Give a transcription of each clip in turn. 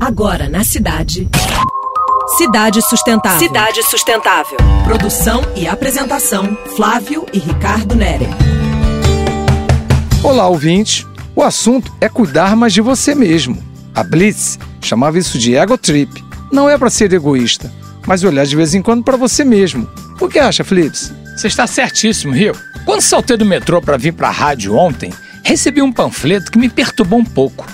Agora na cidade. Cidade Sustentável. Cidade Sustentável. Produção e apresentação: Flávio e Ricardo Nere. Olá, ouvinte. O assunto é cuidar mais de você mesmo. A Blitz chamava isso de ego trip. Não é para ser egoísta, mas olhar de vez em quando para você mesmo. O que acha, Flips? Você está certíssimo, Rio. Quando saltei do metrô para vir para a rádio ontem, recebi um panfleto que me perturbou um pouco.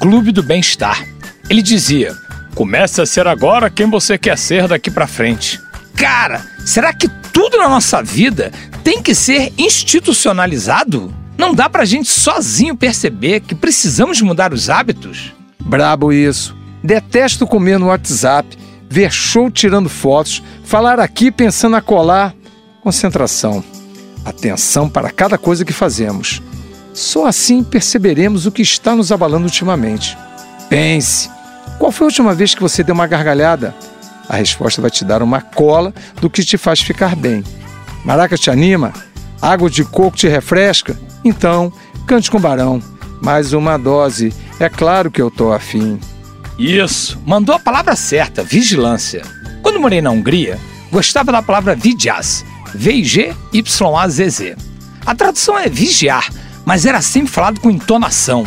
Clube do Bem-Estar. Ele dizia: Comece a ser agora quem você quer ser daqui para frente. Cara, será que tudo na nossa vida tem que ser institucionalizado? Não dá pra gente sozinho perceber que precisamos mudar os hábitos? Brabo isso. Detesto comer no WhatsApp, ver show tirando fotos, falar aqui pensando a colar. Concentração. Atenção para cada coisa que fazemos. Só assim perceberemos o que está nos abalando ultimamente. Pense. Qual foi a última vez que você deu uma gargalhada? A resposta vai te dar uma cola do que te faz ficar bem. Maraca te anima? Água de coco te refresca? Então, cante com barão. Mais uma dose. É claro que eu tô afim. Isso, mandou a palavra certa, vigilância. Quando morei na Hungria, gostava da palavra vigyaz, V-I-G-Y-A-Z-Z. A tradução é vigiar, mas era sempre falado com entonação.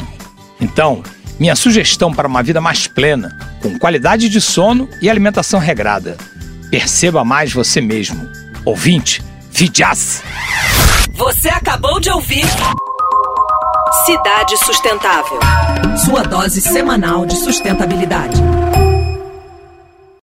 Então, minha sugestão para uma vida mais plena, com qualidade de sono e alimentação regrada. Perceba mais você mesmo. Ouvinte, vigyaz! Você acabou de ouvir Cidade Sustentável. Sua dose semanal de sustentabilidade.